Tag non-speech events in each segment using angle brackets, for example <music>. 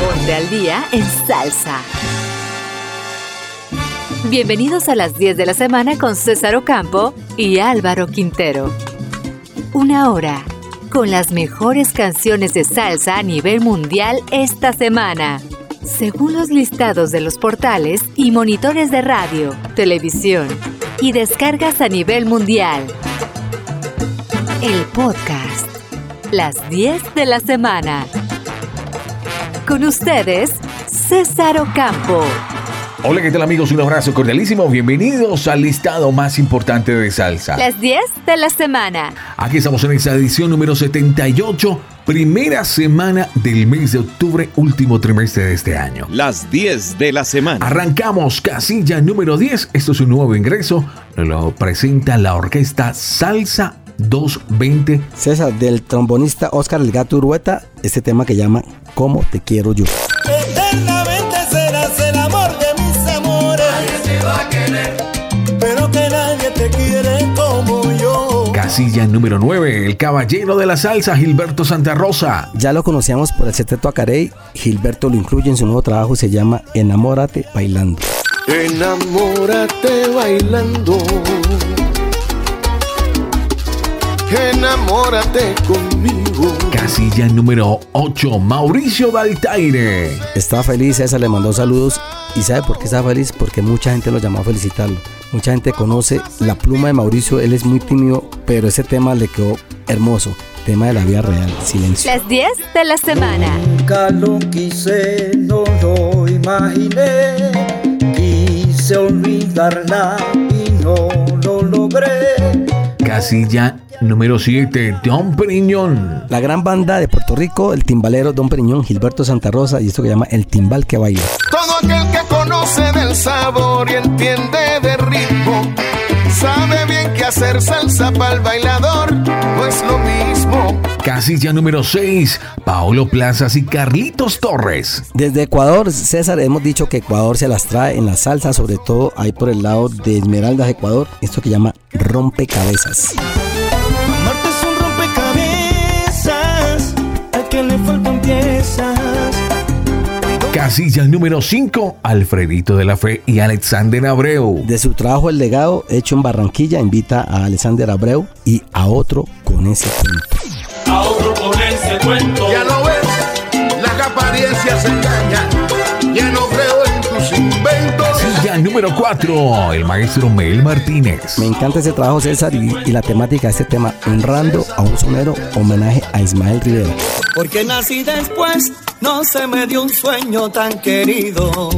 Ponte al día en salsa. Bienvenidos a las 10 de la semana con César Ocampo y Álvaro Quintero. Una hora con las mejores canciones de salsa a nivel mundial esta semana, según los listados de los portales y monitores de radio, televisión y descargas a nivel mundial. El podcast. Las 10 de la semana. Con ustedes, César Ocampo. Hola, ¿qué tal amigos? Un abrazo cordialísimo. Bienvenidos al listado más importante de salsa. Las 10 de la semana. Aquí estamos en esta edición número 78, primera semana del mes de octubre, último trimestre de este año. Las 10 de la semana. Arrancamos casilla número 10. Esto es un nuevo ingreso. Nos lo presenta la orquesta Salsa 220. César, del trombonista Oscar El Gato Urueta, este tema que llama ¿Cómo te quiero yo? Eternamente serás el amor de mis amores. Nadie te va a querer, pero que nadie te quiere como yo. Casilla número 9, el caballero de la salsa, Gilberto Santa Rosa. Ya lo conocíamos por el Seteto Acarey, Gilberto lo incluye en su nuevo trabajo y se llama Enamórate Bailando. Enamórate bailando. Enamórate conmigo. Casilla número 8, Mauricio Valtaire. Estaba feliz, César le mandó saludos. ¿Y sabe por qué estaba feliz? Porque mucha gente lo llamó a felicitarlo. Mucha gente conoce la pluma de Mauricio, él es muy tímido, pero ese tema le quedó hermoso. Tema de la vida real, silencio. Las 10 de la semana. Nunca lo quise, no lo imaginé. Quise olvidarla y no lo logré. Casilla número 7, Don Periñón. La gran banda de Puerto Rico, el timbalero Don Periñón, Gilberto Santa Rosa y esto que llama El Timbal que Baila. Todo aquel que conoce del sabor y entiende de ritmo, sabe bien que hacer salsa para el bailador no es lo mismo. Casilla número 6, Paolo Plazas y Carlitos Torres. Desde Ecuador, César, hemos dicho que Ecuador se las trae en la salsa, sobre todo ahí por el lado de Esmeraldas, Ecuador, esto que llama Rompecabezas. Rompecabezas, al que le faltan piezas. Casilla número 5, Alfredito de la Fe y Alexander Abreu. De su trabajo El Legado, hecho en Barranquilla, invita a Alexander Abreu y a otro con ese cuento. a otro con ese cuento. Ya lo ves, las apariencias engañan. Ya no creo en tus inventos. Número 4, el maestro Mel Martínez. Me encanta ese trabajo, César, y, y la temática de este tema, honrando a un sonero, homenaje a Ismael Rivera. Porque nací después, no se me dio un sueño tan querido.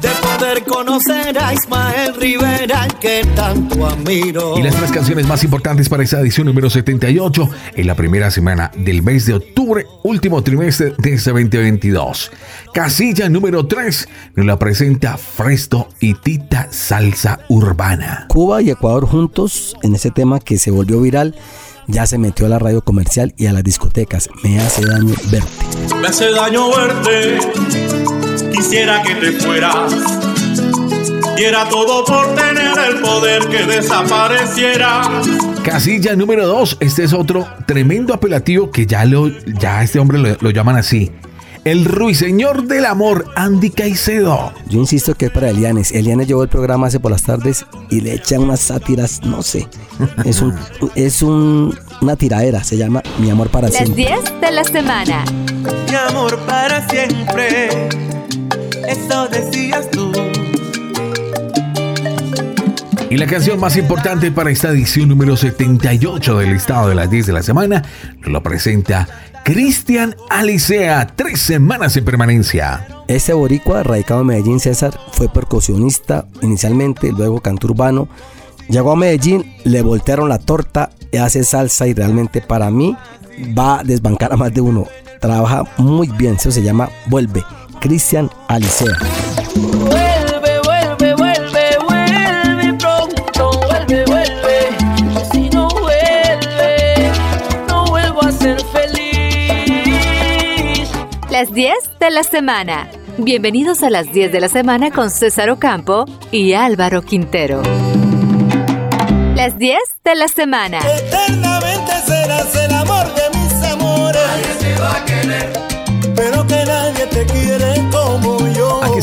De poder conocer a Ismael Rivera, al que tanto admiro. Y las tres canciones más importantes para esta edición número 78 en la primera semana del mes de octubre, último trimestre de este 2022. Casilla número 3 nos la presenta Fresto y Tita Salsa Urbana. Cuba y Ecuador juntos en ese tema que se volvió viral, ya se metió a la radio comercial y a las discotecas. Me hace daño verte. Me hace daño verte. Quisiera que te fueras. Diera todo por tener el poder que desapareciera. Casilla número 2, este es otro tremendo apelativo que ya, lo, ya este hombre lo, lo llaman así. El ruiseñor del amor, Andy Caicedo. Yo insisto que es para Elianes. Elianes llevó el programa hace por las tardes y le echa unas sátiras, no sé. Es un, <laughs> es un, una tiradera, se llama Mi amor para Las siempre. 10 de la semana. Mi amor para siempre. Eso decías tú. Y la canción más importante para esta edición número 78 del listado de las 10 de la semana lo presenta Cristian Alicea, tres semanas en permanencia. Este boricua, radicado en Medellín, César, fue percusionista inicialmente, luego cantó urbano. Llegó a Medellín, le voltearon la torta, hace salsa y realmente para mí va a desbancar a más de uno. Trabaja muy bien, eso se llama Vuelve. Cristian Alicea. Las 10 de la semana. Bienvenidos a las 10 de la semana con César Ocampo y Álvaro Quintero. Las 10 de la semana. Eternamente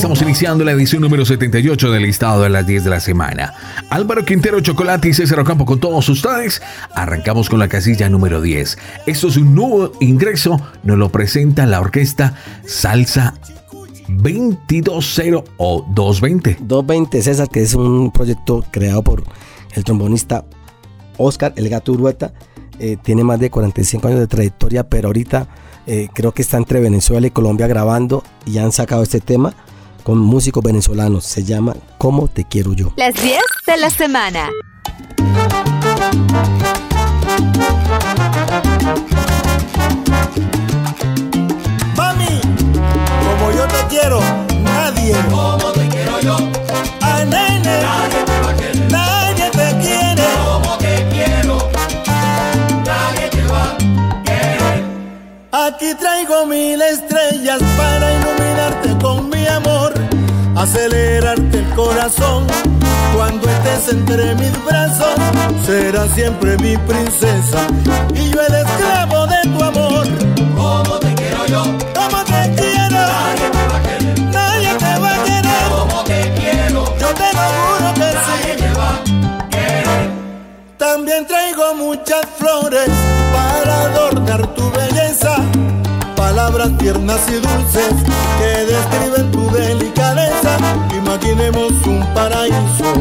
estamos iniciando la edición número 78 del listado de las 10 de la semana. Álvaro Quintero Chocolate y César Ocampo con todos ustedes. Arrancamos con la casilla número 10. Esto es un nuevo ingreso, nos lo presenta la orquesta Salsa 220 o 220. 220 César, que es un proyecto creado por el trombonista Oscar El Gato Urueta. Eh, tiene más de 45 años de trayectoria, pero ahorita eh, creo que está entre Venezuela y Colombia grabando y han sacado este tema con músicos venezolanos. Se llama ¿Cómo te quiero yo? Las 10 de la semana. Mami, como yo te quiero, nadie. Como te quiero yo. A nene. Nadie te va a querer. Nadie te quiere. Como te quiero. Nadie te va a querer. Aquí traigo mil estrellas para Acelerarte el corazón. Cuando estés entre mis brazos, serás siempre mi princesa. Y yo el esclavo de tu amor. Como te quiero yo. Como te quiero. Nadie te va a querer. Nadie te va a querer. Como te quiero. Yo te lo juro que Nadie sí. te va a querer. También traigo muchas flores para adornar tu belleza. Palabras tiernas y dulces que describen tu delicadeza. Imaginemos un paraíso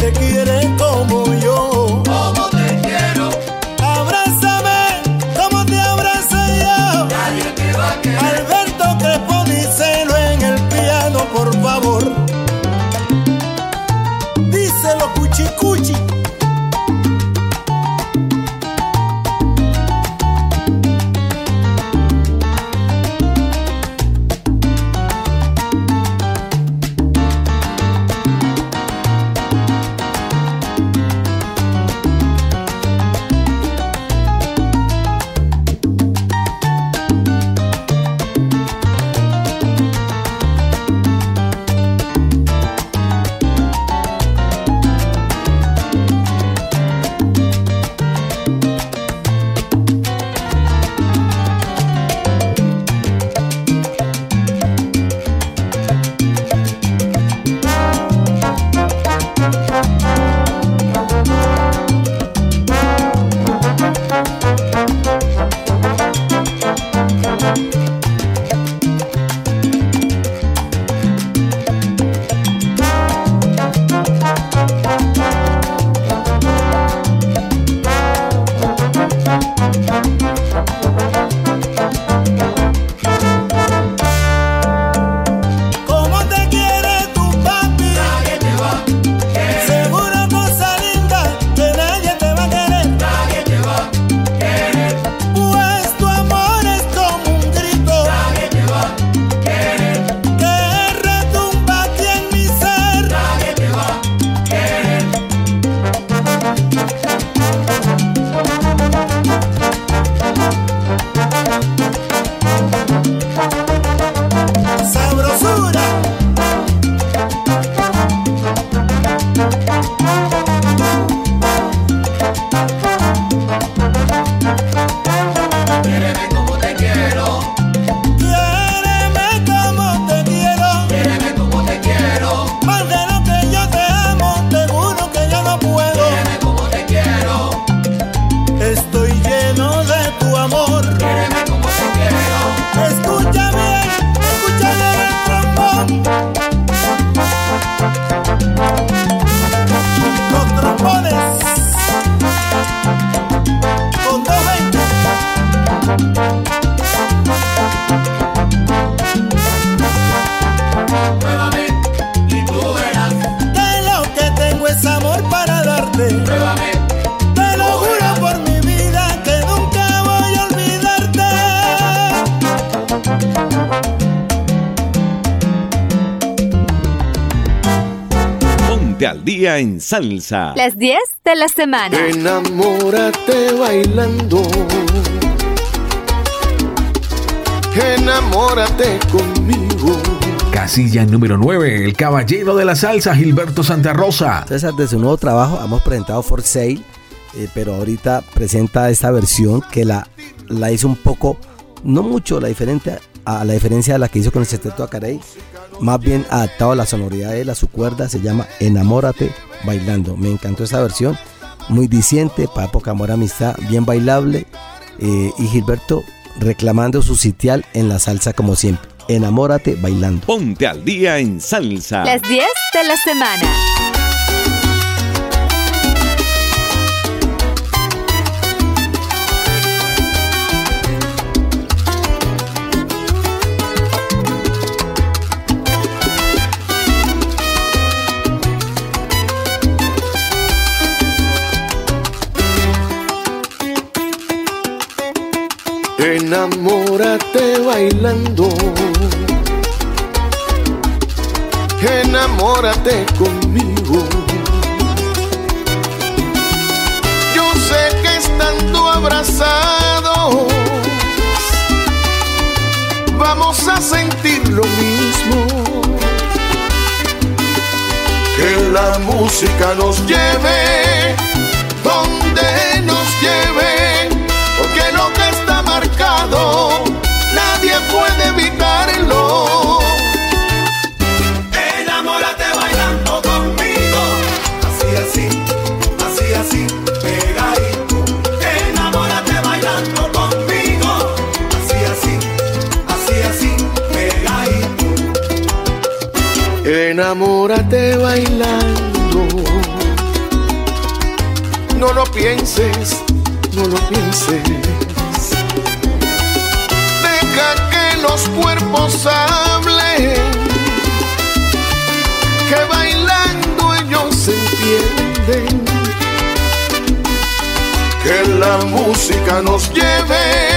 te quiero. En salsa. Las 10 de la semana. Enamórate bailando. Enamórate conmigo. Casilla número 9, el caballero de la salsa, Gilberto Santa Rosa. César, de su nuevo trabajo, hemos presentado For Sale, eh, pero ahorita presenta esta versión que la, la hizo un poco, no mucho la diferente a la diferencia de la que hizo con el sexteto Acarey, más bien adaptado a la sonoridad de él, a su cuerda, se llama Enamórate bailando. Me encantó esa versión, muy diciente, para época amor amistad, bien bailable, eh, y Gilberto reclamando su sitial en la salsa como siempre. Enamórate bailando. Ponte al día en salsa. Las 10 de la semana. Enamórate bailando. Enamórate conmigo. Yo sé que estando abrazados vamos a sentir lo mismo. Que la música nos lleve donde nos lleve, Enamórate bailando. No lo pienses, no lo pienses. Deja que los cuerpos hablen. Que bailando ellos se entienden. Que la música nos lleve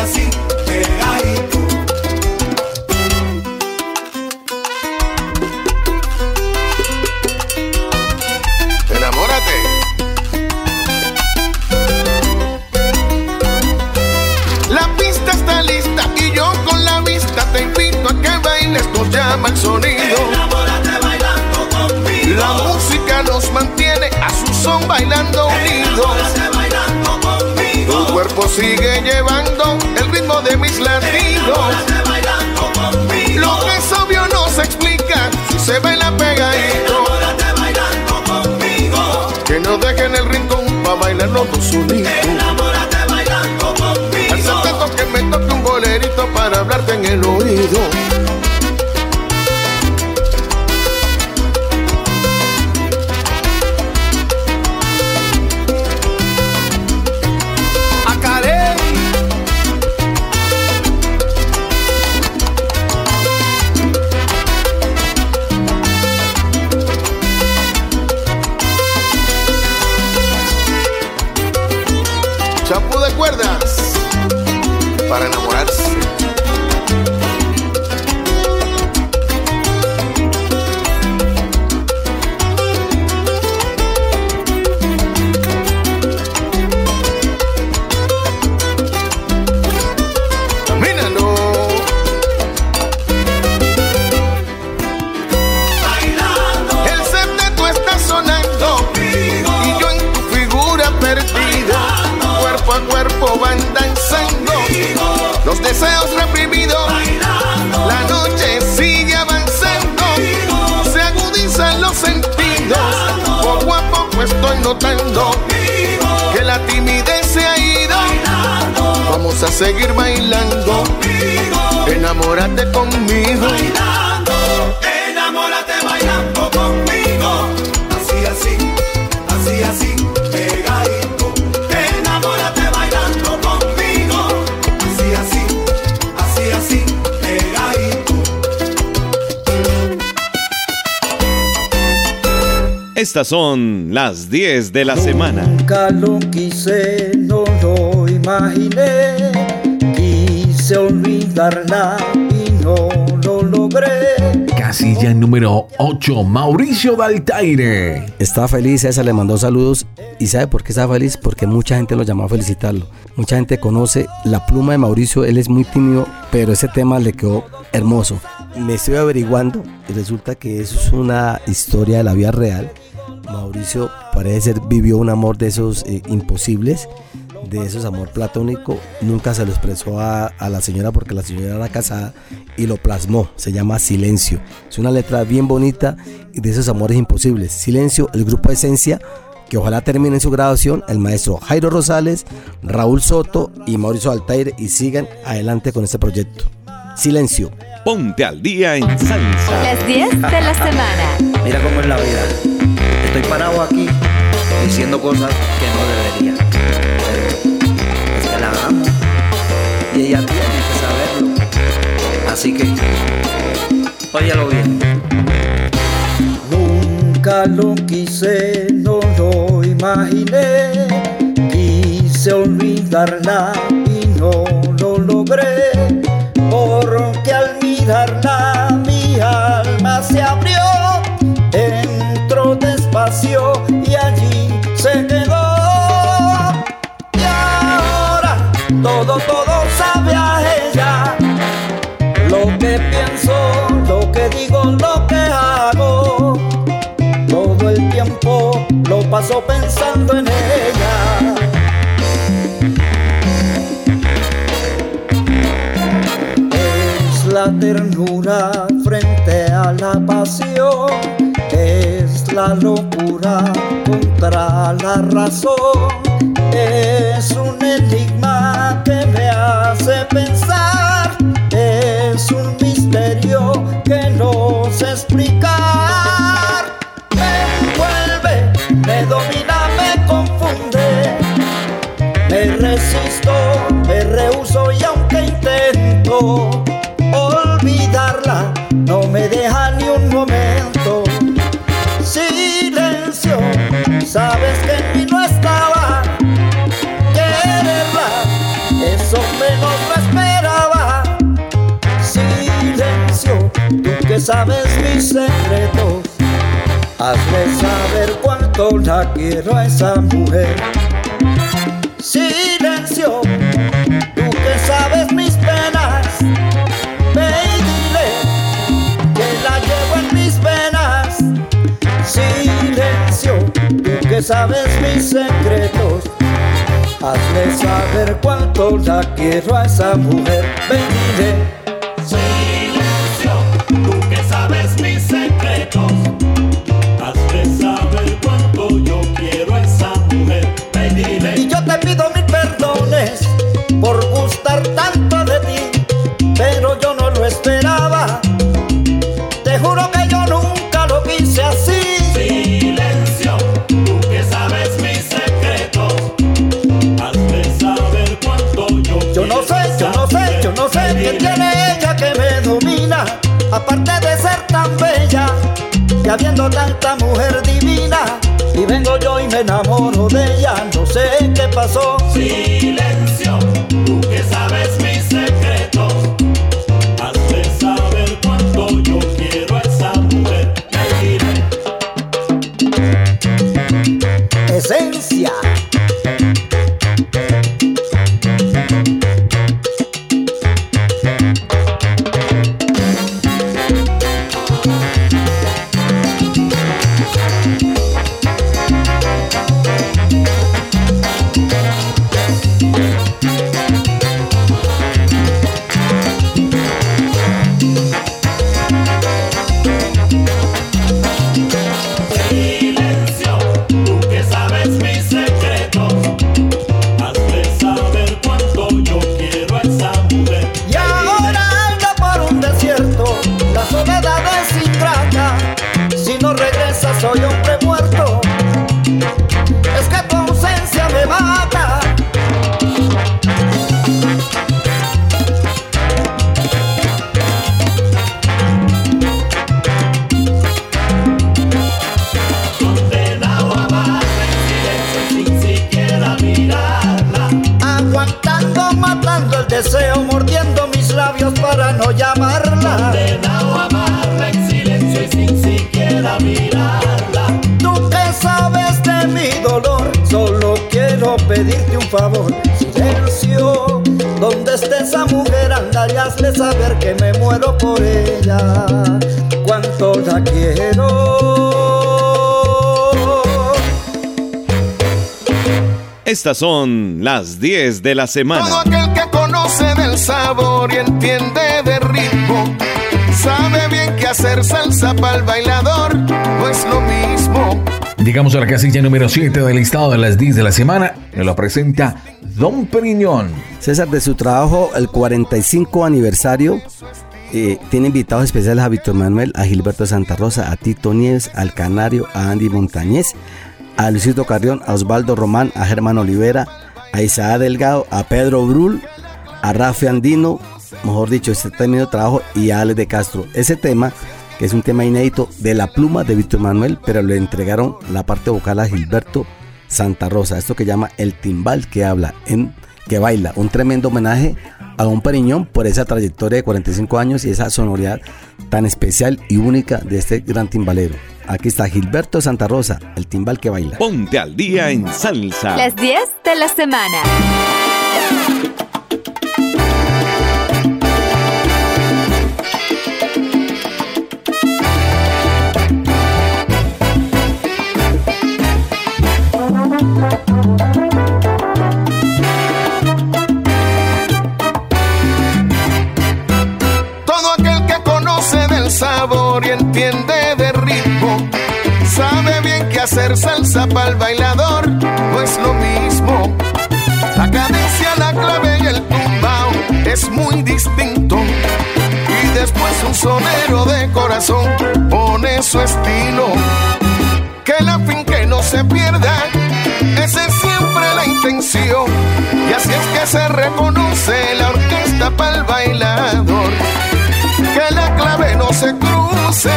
así, así, pegadito. Enamórate. La pista está lista y yo con la vista te invito a que bailes, nos llama el sonido. Enamórate bailando conmigo. La música nos mantiene a su son bailando unidos. Tu cuerpo sigue llevando el ritmo de mis latidos. Lo que es obvio no se explica si se baila pegadito. Que no dejen el rincón para bailar los dos unidos. Al que me toque un bolerito para hablarte en el oído. Figura perdida. Cuerpo a cuerpo van danzando deseos reprimidos. La noche sigue avanzando, se agudizan los sentidos. Poco a poco estoy notando que la timidez se ha ido. Vamos a seguir bailando, enamórate conmigo. enamórate bailando conmigo. Estas son las 10 de la semana. Nunca lo quise, no lo imaginé. Quise olvidarla y no lo logré. Casilla número 8, Mauricio Daltaire. Estaba feliz, esa le mandó saludos. ¿Y sabe por qué estaba feliz? Porque mucha gente lo llamó a felicitarlo. Mucha gente conoce la pluma de Mauricio, él es muy tímido, pero ese tema le quedó hermoso. Me estoy averiguando y resulta que eso es una historia de la vida real. Mauricio parece ser vivió un amor de esos eh, imposibles, de esos amor platónico. Nunca se lo expresó a, a la señora porque la señora era casada y lo plasmó. Se llama Silencio. Es una letra bien bonita y de esos amores imposibles. Silencio, el grupo Esencia que ojalá termine en su graduación el maestro Jairo Rosales, Raúl Soto y Mauricio Altaire y sigan adelante con este proyecto. Silencio. Ponte al día en salsa. Las 10 de la semana. Mira cómo es la vida. Estoy parado aquí diciendo cosas que no debería. Es que la amo. Y ella tiene que saberlo. Así que, óyalo bien. Nunca lo quise, no lo imaginé. Quise olvidarla y no lo logré. Porque al mirarla frente a la pasión. Es la locura contra la razón. Es un enigma que me hace pensar. Es un misterio que no sé explicar. Sabes mis secretos. Hazme saber cuánto la quiero a esa mujer. Silencio, tú que sabes mis penas. Ve y dile que la llevo en mis venas. Silencio, tú que sabes mis secretos. Hazme saber cuánto la quiero a esa mujer. Ven y dile. Favor, silencio. Donde esté esa mujer, anda y hazle saber que me muero por ella. Cuánto la quiero. Estas son las 10 de la Todo semana. aquel que conoce del sabor y entiende de ritmo, sabe bien que hacer salsa para el bailador no es lo mismo. Llegamos a la casilla número 7 del listado de las 10 de la semana. Lo presenta Don Periñón. César, de su trabajo, el 45 aniversario, eh, tiene invitados especiales a Víctor Manuel, a Gilberto Santa Rosa, a Tito Nieves, al Canario, a Andy Montañez, a Luisito Carrión, a Osvaldo Román, a Germán Olivera, a Isaac Delgado, a Pedro Brul, a Rafi Andino, mejor dicho, este término de trabajo, y a Alex de Castro. Ese tema, que es un tema inédito de la pluma de Víctor Manuel, pero le entregaron la parte vocal a Gilberto Santa Rosa, esto que llama el timbal que habla, en, que baila, un tremendo homenaje a Don Periñón por esa trayectoria de 45 años y esa sonoridad tan especial y única de este gran timbalero. Aquí está Gilberto Santa Rosa, el timbal que baila. Ponte al día en salsa. Las 10 de la semana. Todo aquel que conoce del sabor y entiende de ritmo, sabe bien que hacer salsa para el bailador no es lo mismo. La cadencia, la clave y el tumbao es muy distinto. Y después un sonero de corazón pone su estilo. Que la fin que no se pierda, esa es siempre la intención. Y así es que se reconoce la orquesta para el bailador que la clave no se cruce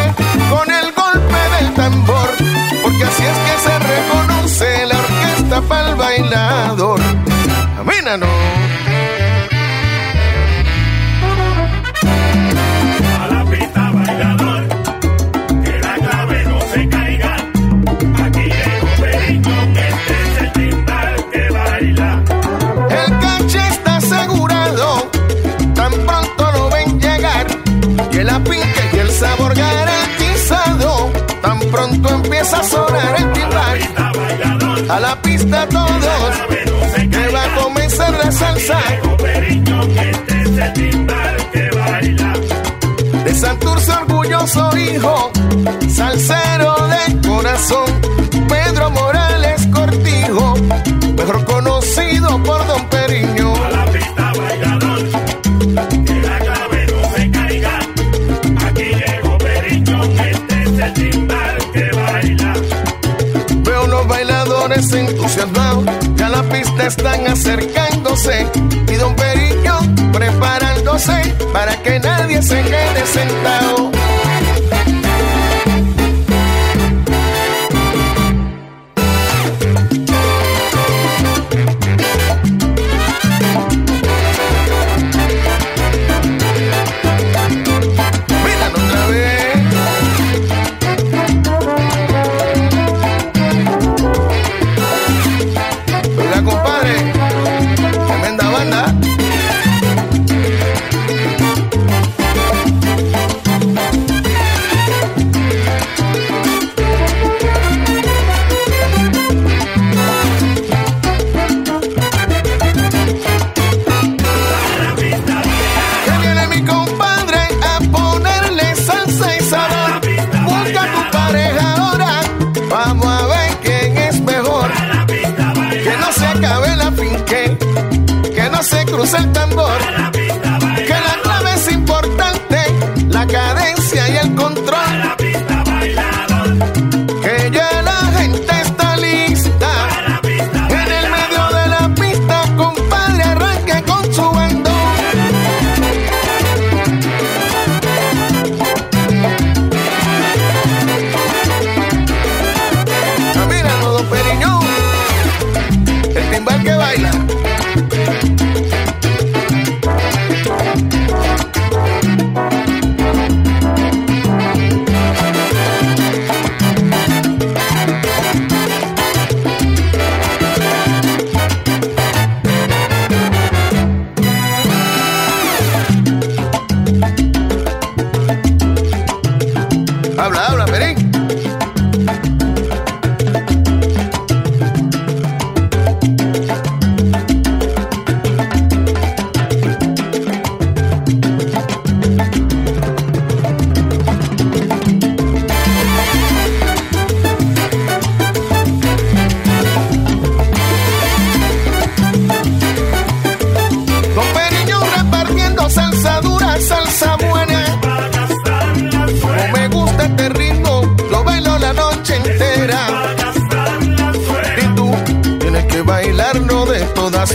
con el golpe del tambor, porque así es que se reconoce la orquesta para el bailador. Amínalo. A A la pista todos, que va a comenzar la salsa. De Santurce orgulloso hijo, salsero de corazón, Pedro Morales Cortijo, mejor conocido por bailadores entusiasmados, ya la pista están acercándose y Don Periño preparándose para que nadie se quede sentado.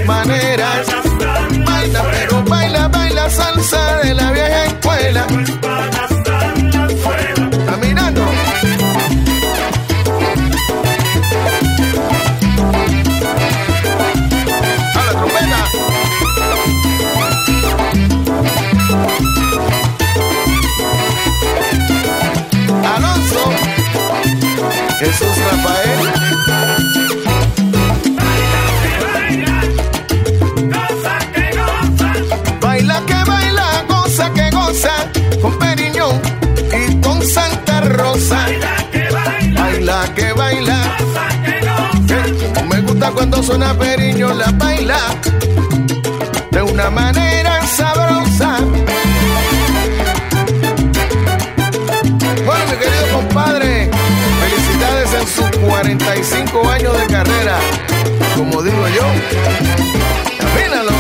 Maneras. Baila, pero baila, baila salsa de la vieja suena Periñón, la baila de una manera sabrosa. Bueno, mi querido compadre, felicidades en sus 45 años de carrera. Como digo yo, camínalo.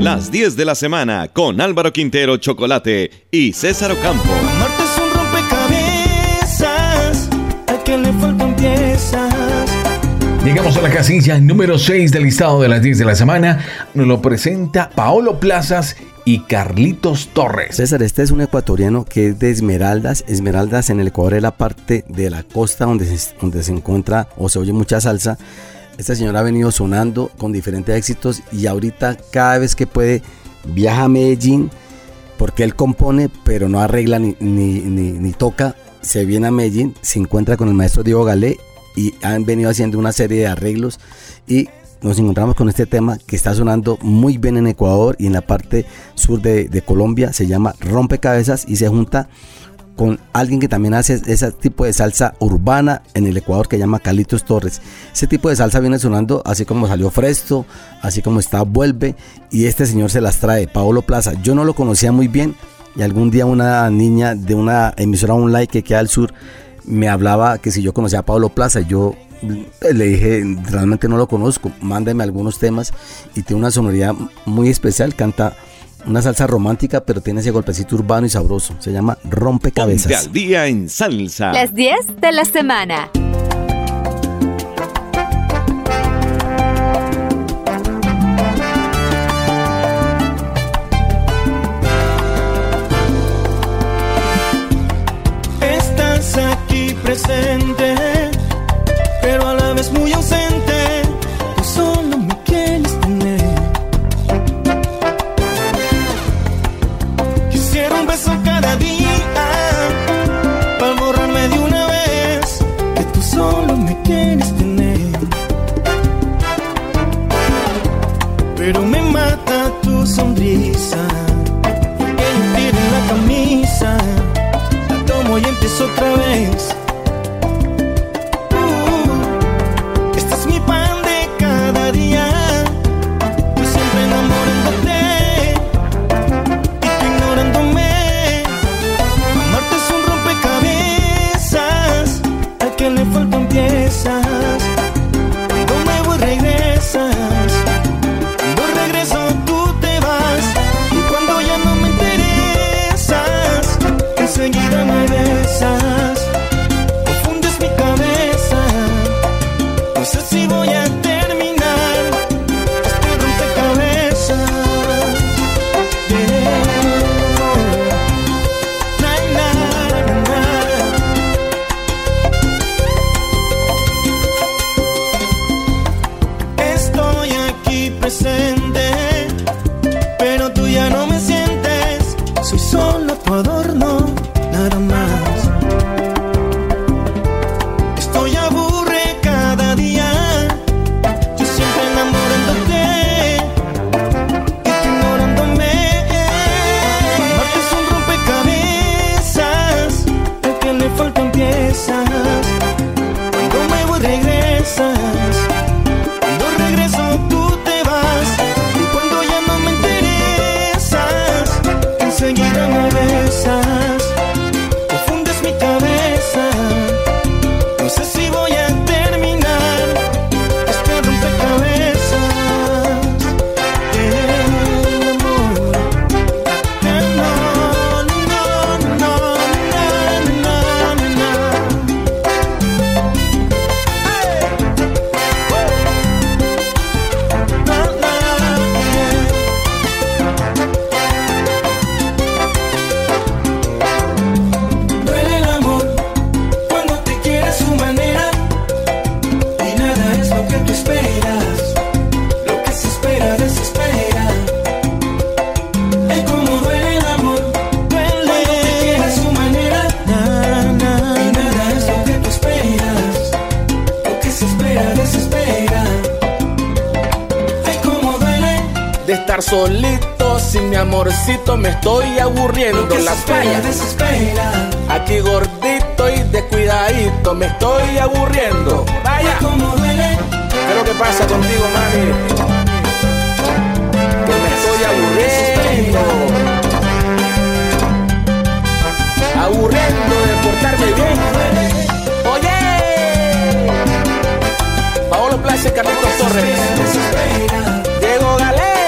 Las 10 de la semana con Álvaro Quintero Chocolate y César Ocampo. Llegamos a la casilla número 6 del listado de las 10 de la semana. Nos lo presenta Paolo Plazas y Carlitos Torres. César, este es un ecuatoriano que es de Esmeraldas. Esmeraldas en el Ecuador es la parte de la costa donde se, donde se encuentra o se oye mucha salsa. Esta señora ha venido sonando con diferentes éxitos y ahorita cada vez que puede viaja a Medellín porque él compone pero no arregla ni, ni, ni- ni toca. Se viene a Medellín, se encuentra con el maestro Diego Galé y han venido haciendo una serie de arreglos y nos encontramos con este tema que está sonando muy bien en Ecuador y en la parte sur de, Colombia. Se llama Rompecabezas y se junta con alguien que también hace ese tipo de salsa urbana en el Ecuador que llama Carlitos Torres. Ese tipo de salsa viene sonando así como salió Fresto, así como está Vuelve y este señor se las trae, Paolo Plaza. Yo no lo conocía muy bien y algún día una niña de una emisora online que queda al sur me hablaba que si yo conocía a Pablo Plaza, yo eh, le dije, realmente no lo conozco, mándame algunos temas y tiene una sonoridad muy especial, canta una salsa romántica, pero tiene ese golpecito urbano y sabroso, se llama Ponte Rompecabezas. al día en salsa. Las 10 de la semana. Presente, pero a la vez muy ausente. Tú solo me quieres tener. Quisiera un beso cada día para borrarme de una vez que tú solo me quieres tener. Pero me mata tu sonrisa. Que yo tire la camisa la tomo y empiezo otra vez. me besas estar solito sin mi amorcito me estoy aburriendo las fallas. Aquí gordito y descuidadito me estoy aburriendo. Vaya. ¿Qué es lo que pasa contigo, mami? Que me estoy aburriendo. Aburriendo de portarme bien. Oye. Paolo Plaza y Carlitos Torres. Diego Galé.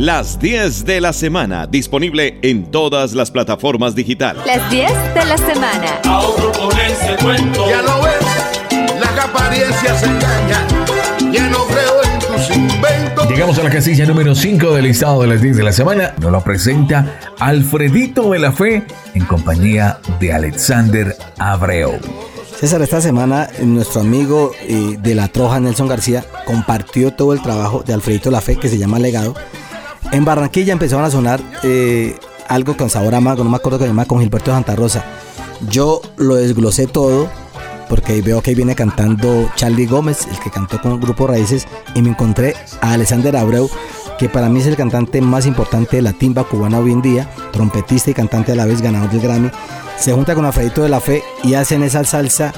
Las 10 de la semana, disponible en todas las plataformas digitales. Las 10 de la semana. A otro con ese cuento. Ya lo ves, las apariencias engañan. Ya no creo en tus inventos. Llegamos a la casilla número 5 del listado de las 10 de la semana. Nos lo presenta Alfredito de la Fe en compañía de Alexander Abreu. César, esta semana nuestro amigo eh, de la Troja, Nelson García, compartió todo el trabajo de Alfredito La Fe, que se llama Legado. En Barranquilla empezaron a sonar eh, algo con sabor amargo, no me acuerdo que se llama, con Gilberto Santa Rosa. Yo lo desglosé todo, porque veo que ahí viene cantando Charlie Gómez, el que cantó con el Grupo Raíces, y me encontré a Alexander Abreu, que para mí es el cantante más importante de la timba cubana hoy en día, trompetista y cantante a la vez, ganador del Grammy. Se junta con Alfredito de la Fe y hacen esa salsa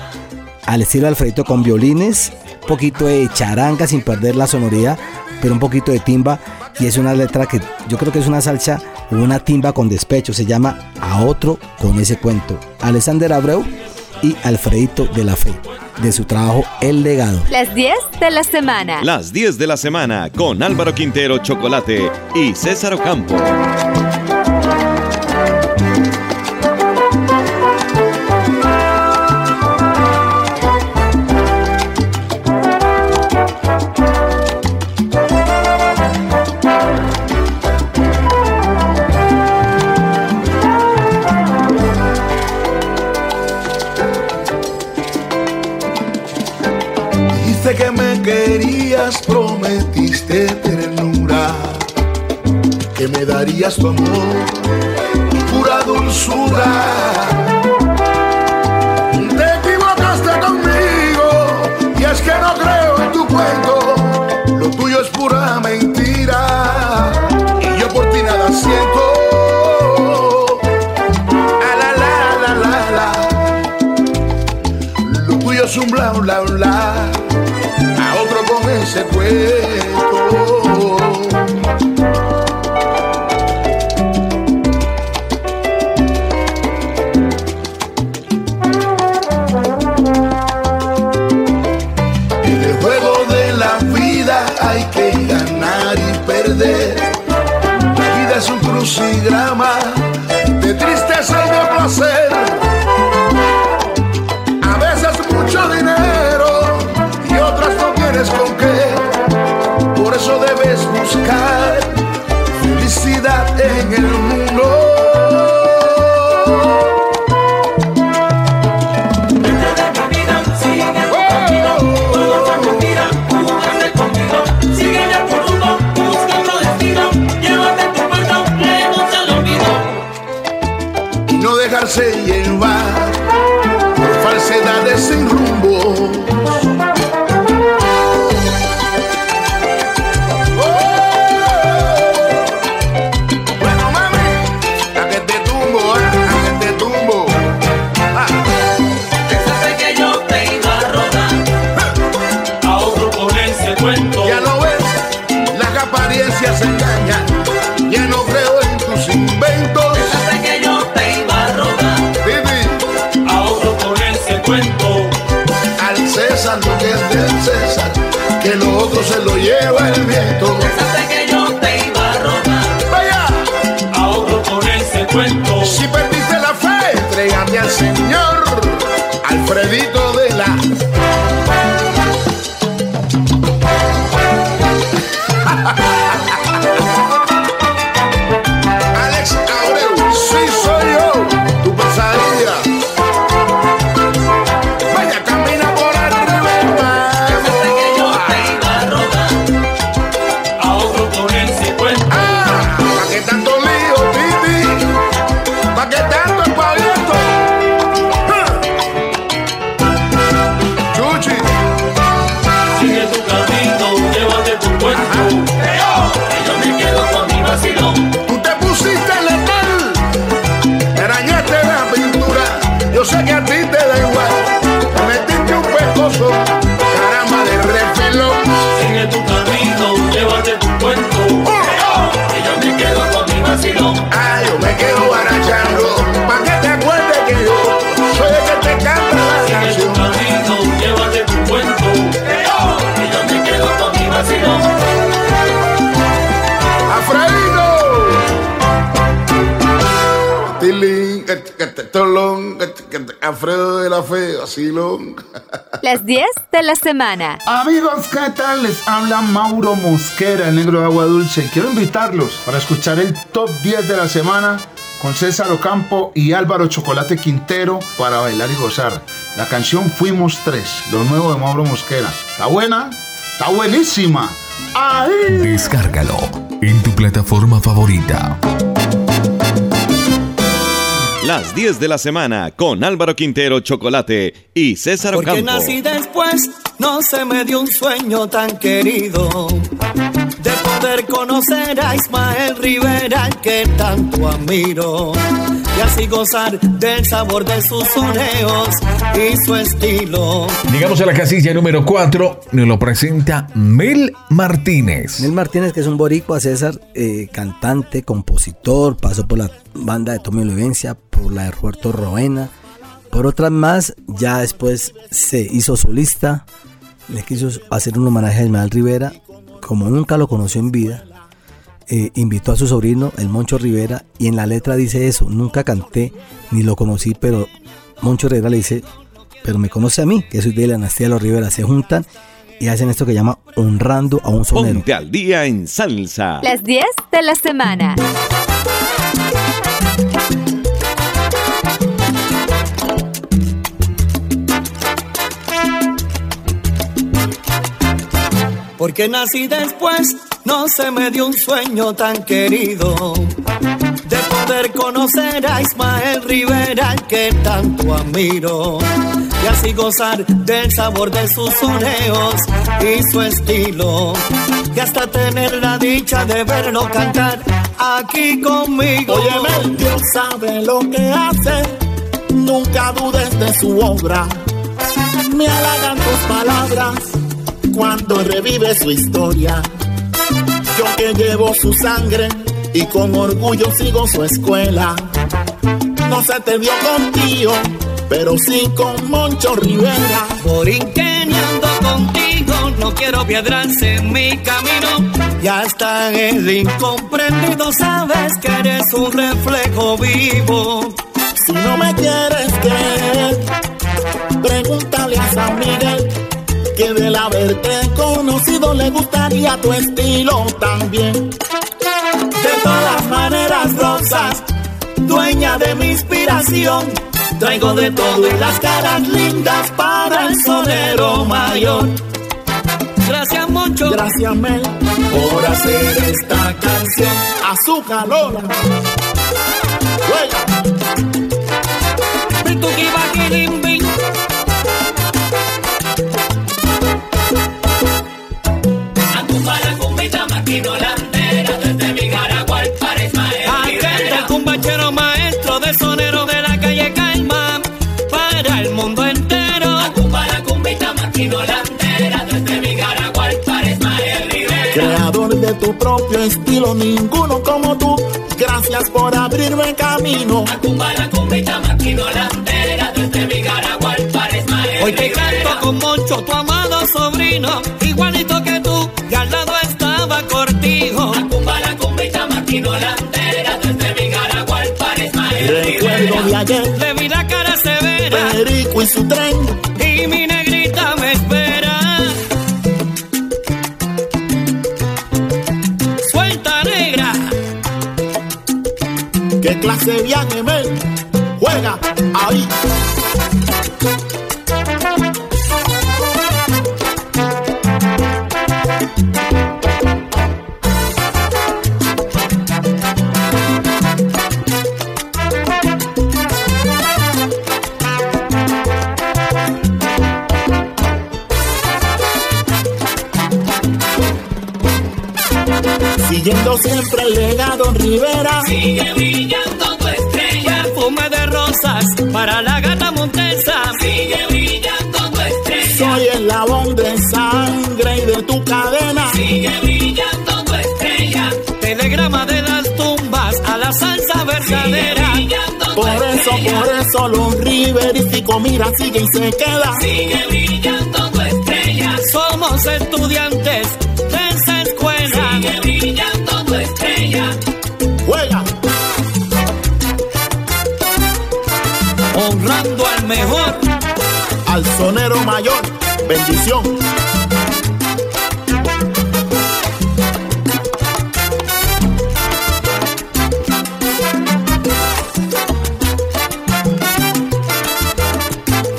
al estilo de Alfredito con violines, poquito de charanga sin perder la sonoridad, pero un poquito de timba. Y es una letra que yo creo que es una salsa o una timba con despecho. Se llama A otro con ese cuento. Alexander Abreu y Alfredito de la Fe, de su trabajo El Legado. Las 10 de la semana. Las 10 de la semana con Álvaro Quintero Chocolate y César Ocampo. Prometiste ternura, que me darías tu amor, pura dulzura. Cuento. En el juego de la vida hay que ganar y perder. La vida es un crucigrama se lo lleva el viento. Alfredo de la Fe, vacilón. Las 10 de la semana. Amigos, ¿qué tal? Les habla Mauro Mosquera, el negro de agua dulce. Y quiero invitarlos para escuchar el top 10 de la semana con César Ocampo y Álvaro Chocolate Quintero para bailar y gozar. La canción Fuimos Tres, lo nuevo de Mauro Mosquera. ¿Está buena? ¡Está buenísima! ¡Ahí! Descárgalo en tu plataforma favorita. Las 10 de la semana con Álvaro Quintero Chocolate y César Porque Ocampo. nací después, no se me dio un sueño tan querido poder conocer a Ismael Rivera que tanto admiro y así gozar del sabor de sus soneos y su estilo. Llegamos a la casilla número 4. Nos lo presenta Mel Martínez. Nel Martínez, que es un boricua, César, eh, cantante, compositor, pasó por la banda de Tommy Olivencia, por la de Roberto Roena, por otras más, ya después se hizo solista, le quiso hacer un homenaje a Ismael Rivera, como nunca lo conoció en vida, eh, invitó a su sobrino, el Moncho Rivera, y en la letra dice eso, nunca canté ni lo conocí, pero Moncho Rivera le dice, pero me conoce a mí, que soy de la dinastía de los Rivera, se juntan y hacen esto que llama honrando a un sonero. Ponte al día en salsa. Las 10 de la semana. Porque nací después, no se me dio un sueño tan querido. De poder conocer a Ismael Rivera que tanto admiro. Y así gozar del sabor de sus soneos y su estilo. Y hasta tener la dicha de verlo cantar aquí conmigo. Óyeme, Dios sabe lo que hace, nunca dudes de su obra. Me halagan tus palabras cuando revive su historia. Yo que llevo su sangre y con orgullo sigo su escuela. No se te dio contigo, pero sí con Moncho Rivera. Por ingeniando contigo, no quiero piedras en mi camino. Ya está el incomprendido, sabes que eres un reflejo vivo. Si no me quieres creer, pregúntale a San Miguel que del haberte conocido le gustaría tu estilo también. De todas maneras, rosas, dueña de mi inspiración. Traigo de todo y las caras lindas para el sonero mayor. Gracias mucho. Gracias Mel por hacer esta canción. Azúcar Lola. Pituki, desde Nicaragua al para Ismael Aquel Rivera. cumbachero maestro de sonero de la calle Caimán para el mundo entero. La cumbita desde Nicaragua al. Creador de tu propio estilo, ninguno como tú. Gracias por abrirme camino. Acumba la cumbita maquinolandera desde Nicaragua al para Ismael Hoy te canto con Moncho, tu amado sobrino, igualito cortijo. La cumba, la cumbita, maquino, la antera, desde Nicaragua al París, Recuerdo de ayer. Le vi la cara severa. Perico y su tren. Y mi negrita me espera. Suelta negra. ¿Qué clase de viaje, men? Juega Siempre el legado Rivera. Sigue brillando tu estrella. Perfume de rosas para la gata montesa. Sigue brillando tu estrella. Soy el labón de sangre y de tu cadena. Sigue brillando tu estrella. Telegrama de las tumbas a la salsa verdadera. Por eso, por eso los Riverifico, mira, sigue y se queda. Sigue brillando tu estrella. Somos estudiantes mejor. Al sonero mayor. Bendición.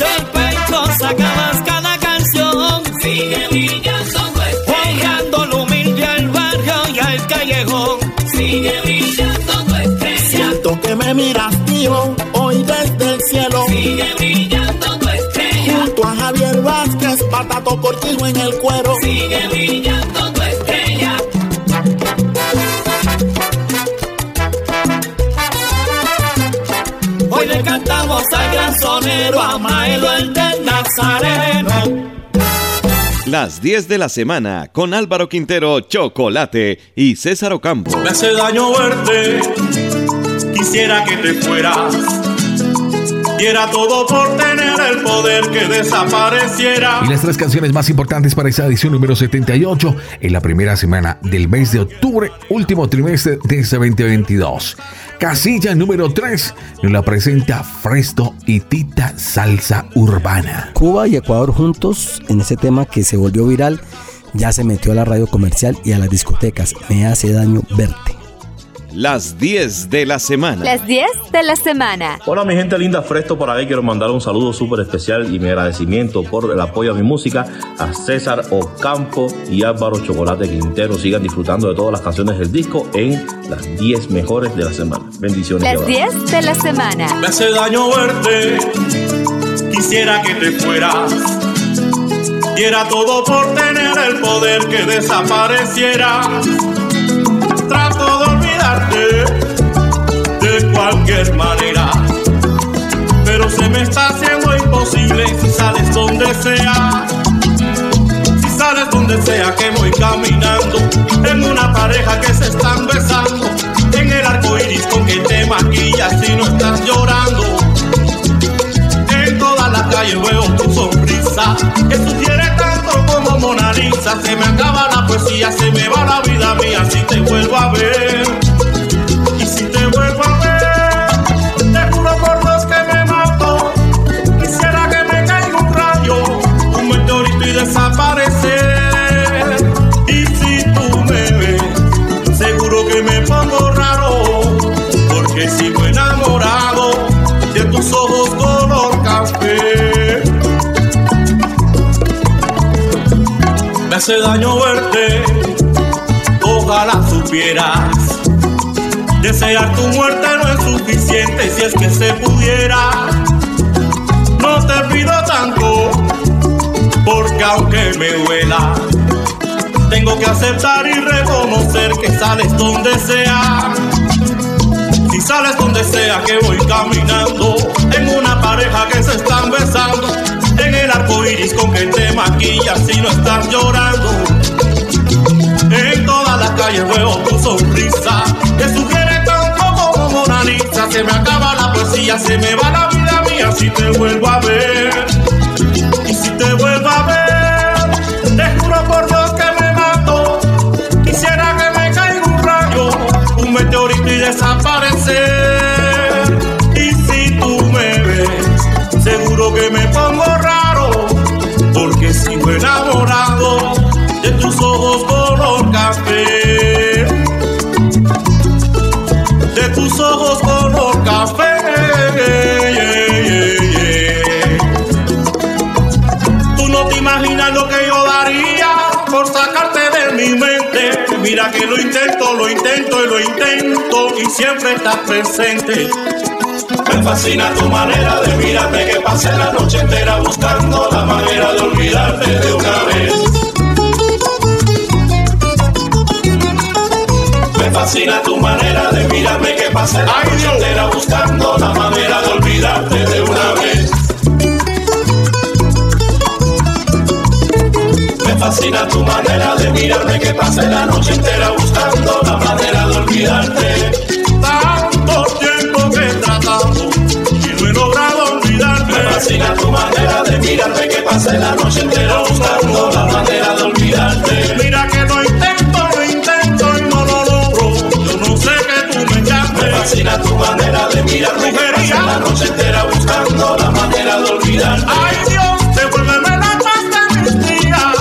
Del pecho sacabas cada canción. Sigue brillando estrella. Honrando lo humilde al barrio y al callejón. Sigue brillando tu estrella. Siento que me miras, tío, Sigue brillando tu estrella. Junto a Javier Vázquez, patato cortijo en el cuero. Sigue brillando tu estrella. Hoy le cantamos al gran sonero, a Maelo el del Nazareno. Las 10 de la semana con Álvaro Quintero, Chocolate y César Ocampo. Me hace daño verte, quisiera que te fueras. Diera todo por tener el poder que desapareciera. Y las tres canciones más importantes para esa edición número 78 en la primera semana del mes de octubre, último trimestre de este 2022. Casilla número 3 nos la presenta Fresto y Tita Salsa Urbana. Cuba y Ecuador juntos en ese tema que se volvió viral, ya se metió a la radio comercial y a las discotecas. Me hace daño verte. Las 10 de la semana. Las 10 de la semana. Hola mi gente linda, Fresto por ahí quiero mandar un saludo súper especial y mi agradecimiento por el apoyo a mi música a César Ocampo y Álvaro Chocolate Quintero. Sigan disfrutando de todas las canciones del disco en las 10 mejores de la semana. Bendiciones. Las 10 de la semana. Me hace daño verte, quisiera que te fueras. Diera todo por tener el poder que desapareciera. Trato de sea que voy caminando, en una pareja que se están besando, en el arco iris con que te maquillas si no estás llorando. En toda la calle veo tu sonrisa, que sugiere tanto como Mona Lisa. Se me acaba Me hace daño verte, ojalá supieras. Desear tu muerte no es suficiente si es que se pudiera. No te pido tanto, porque aunque me duela, tengo que aceptar y reconocer que sales donde sea. Si sales donde sea que voy caminando, en una pareja que se están besando, con que te maquillas si no estás llorando. En todas las calles veo tu sonrisa, te sugiere tanto como Mona Se me acaba la poesía, se me va la vida mía si te vuelvo a ver. Y si te vuelvo a ver, te juro por Dios que me mato. Quisiera que me caiga un rayo, un meteorito y desaparecer. de tus ojos color café. Tú no te imaginas lo que yo daría por sacarte de mi mente. Mira que lo intento, lo intento y lo intento y siempre estás presente. Me fascina tu manera de mirarte, que pasé la noche entera buscando la manera de olvidarte de una vez. Fascina tu manera de mirarme que pasé la noche entera buscando la manera de olvidarte de una vez. Me fascina tu manera de mirarme que pasé la noche entera buscando la manera de olvidarte. Tanto tiempo que he tratado y no he logrado olvidarte. Me fascina tu manera de mirarme que pasé la noche entera manera de pasé la noche entera buscando la manera de olvidarte. Ay Dios, devuélveme la paz de mis días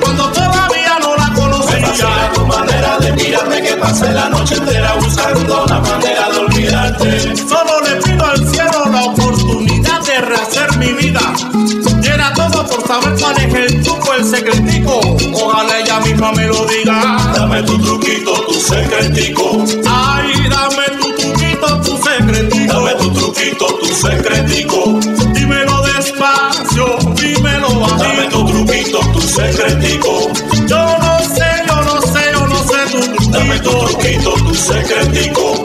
cuando todavía no la conocía. Tu manera de mirarme que pasé la noche entera buscando la manera de olvidarte. Solo le pido al cielo la oportunidad de rehacer mi vida. Y era todo por saber cuál es el truco, el secretico. Ojalá ella misma me lo diga. Dame tu truquito, tu secretico. Ay, dame truquito, tu secretico. Dímelo despacio, dímelo a mí. Dame tu truquito, tu secretico. Yo no sé, yo no sé, yo no sé tu truquito. Dame tu truquito, tu secretico.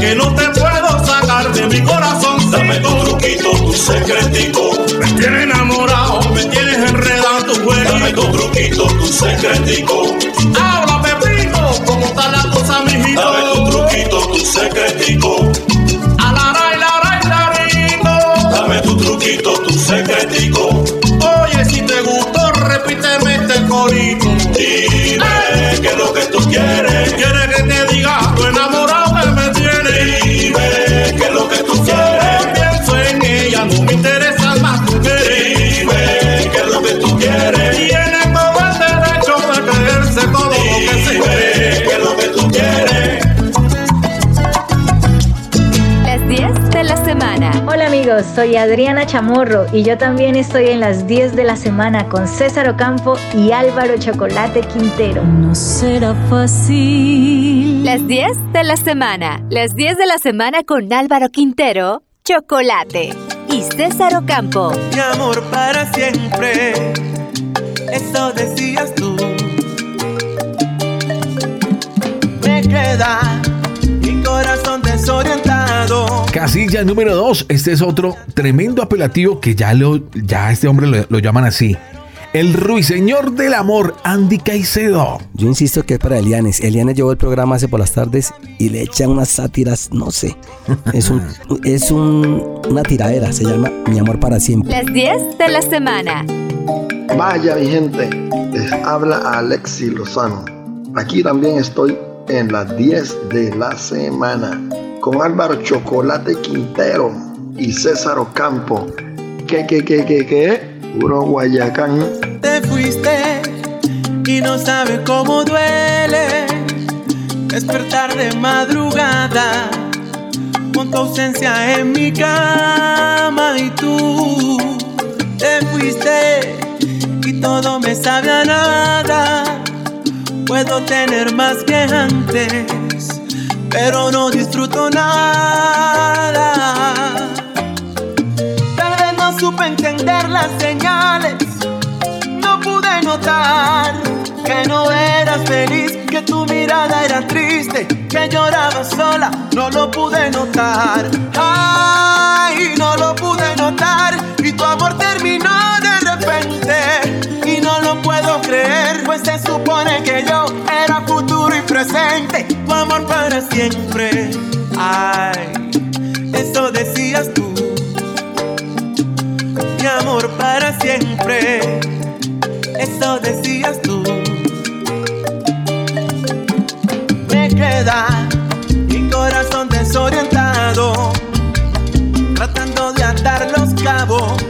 Que no te puedo sacar de mi corazón. Dame tu truquito, tu secretico. Me tienes enamorado, me tienes enredado en tu juego. Dame tu truquito, tu secretico. Truquito, tu secretico. Oye, si te gustó, repíteme este corito. Dime qué es lo que tú quieres. ¿Quieres soy Adriana Chamorro y yo también estoy en las 10 de la semana con César Ocampo y Álvaro Chocolate Quintero. No será fácil. Las 10 de la semana. Las 10 de la semana con Álvaro Quintero, Chocolate y César Ocampo. Mi amor para siempre, eso decías tú. Me queda mi corazón desorientado. Casilla número 2. Este es otro tremendo apelativo que ya, lo, ya este hombre lo, lo llaman así. El ruiseñor del amor, Andy Caicedo. Yo insisto que es para Elianes. Elianes llevó el programa hace por las tardes y le echan unas sátiras, no sé. Es, un, <laughs> es un, una tiradera, se llama Mi amor para siempre. Las 10 de la semana. Vaya mi gente, les habla Alexi Lozano. Aquí también estoy en las 10 de la semana con Álvaro Chocolate Quintero y César Ocampo. ¿Qué, qué, qué, qué, qué? Puro Guayacán. Te fuiste y no sabes cómo duele despertar de madrugada con tu ausencia en mi cama y tú te fuiste y todo me sabe a nada. Puedo tener más que antes, pero no disfruto nada. Tal vez no supe entender las señales, no pude notar que no eras feliz, que tu mirada era triste, que llorabas sola, no lo pude notar. Ay, no lo pude notar y tu amor terminó de repente pues se supone que yo era futuro y presente, tu amor para siempre. Ay, eso decías tú, mi amor para siempre, eso decías tú. Me queda mi corazón desorientado, tratando de atar los cabos.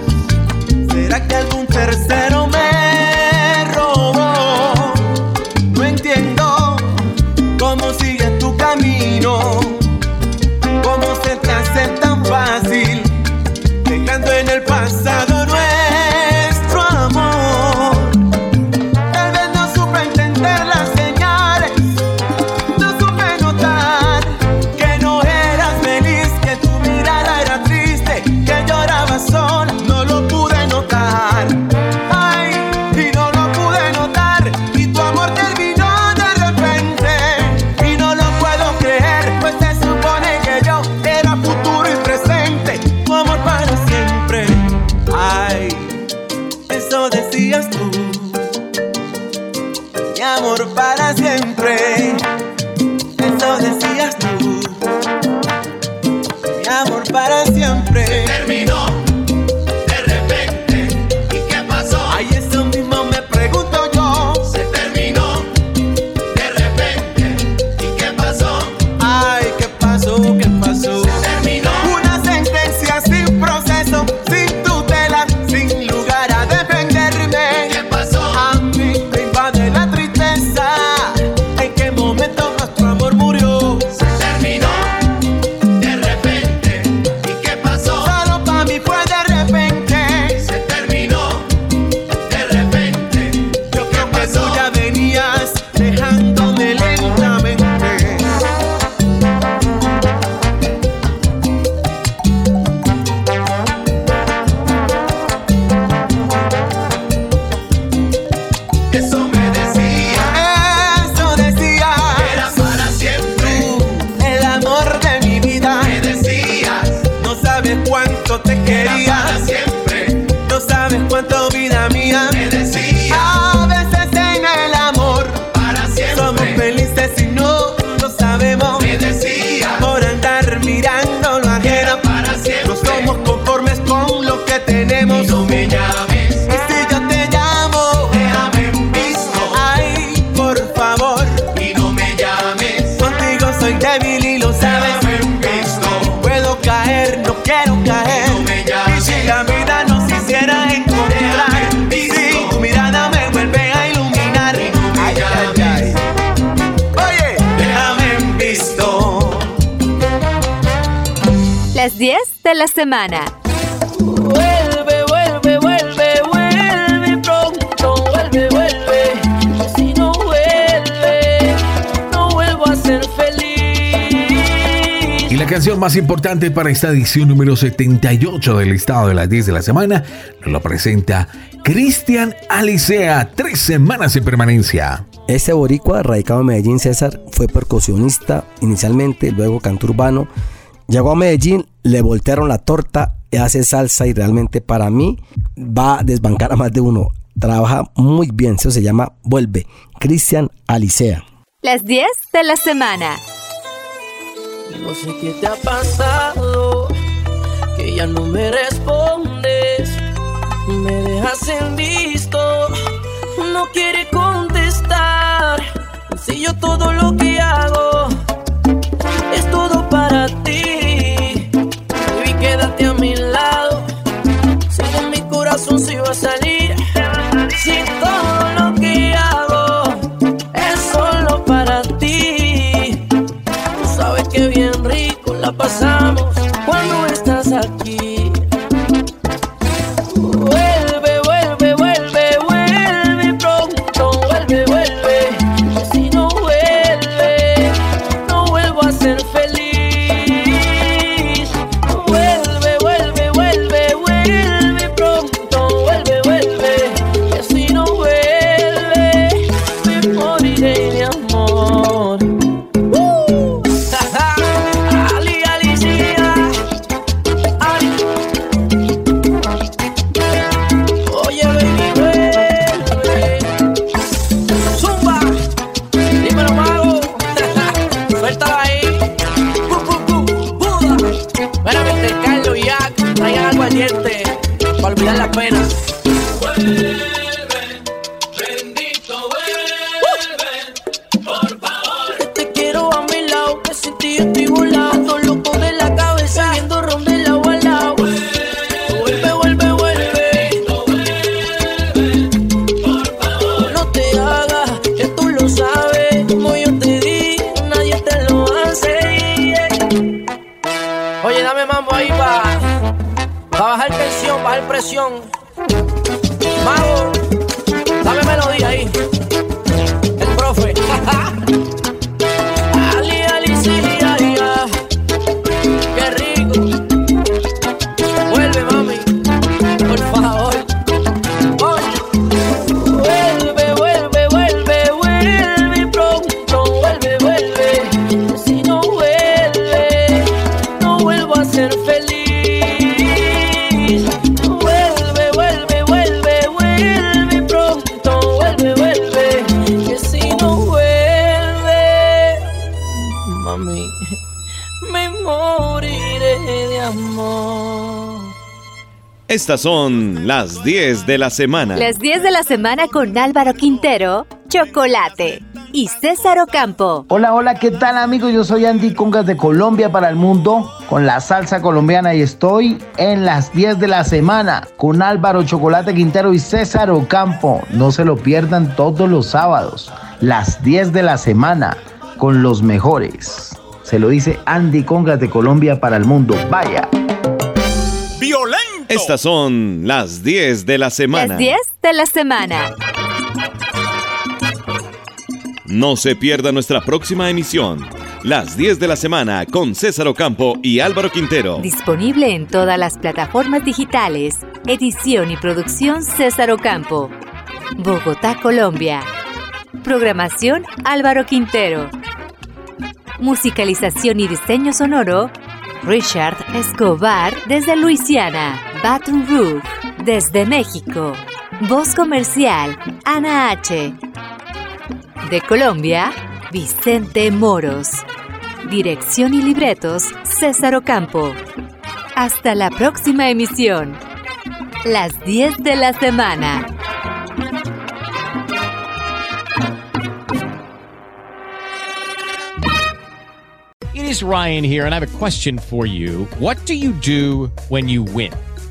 serías tú, mi amor para siempre. Las 10 de la semana. Vuelve, vuelve, vuelve, vuelve pronto, vuelve, vuelve. Si no vuelve, no vuelvo a ser feliz. Y la canción más importante para esta edición número 78 del listado de las 10 de la semana nos lo presenta Cristian Alicea, tres semanas en permanencia. Este boricua, radicado en Medellín, César, fue percusionista inicialmente, luego canto urbano. Llegó a Medellín, le voltearon la torta, y hace salsa y realmente para mí va a desbancar a más de uno. Trabaja muy bien, eso se llama Vuelve. Cristian Alicea. Las 10 de la semana. No sé qué te ha pasado, que ya no me respondes, me dejas en visto, no quiere contestar. Si yo todo lo que hago es todo para ti, corazón se va a salir, si todo lo que hago es solo para ti. Tú sabes que bien rico la pasamos Estas son las 10 de la semana. Las 10 de la semana con Álvaro Quintero, Chocolate y César Ocampo. Hola, hola, ¿qué tal amigos? Yo soy Andy Congas de Colombia para el mundo con la salsa colombiana y estoy en las 10 de la semana con Álvaro Chocolate Quintero y César Ocampo. No se lo pierdan todos los sábados, las 10 de la semana con los mejores. Se lo dice Andy Congas de Colombia para el mundo. Vaya. Estas son las 10 de la semana. Las 10 de la semana. No se pierda nuestra próxima emisión. Las 10 de la semana con César Ocampo y Álvaro Quintero. Disponible en todas las plataformas digitales. Edición y producción César Ocampo. Bogotá, Colombia. Programación Álvaro Quintero. Musicalización y diseño sonoro Richard Escobar desde Luisiana. Baton Rouge desde México. Voz comercial Ana H. De Colombia, Vicente Moros. Dirección y libretos, César Ocampo. Hasta la próxima emisión. Las 10 de la semana. Y is Ryan here, and I have a question for you. What do you do when you win?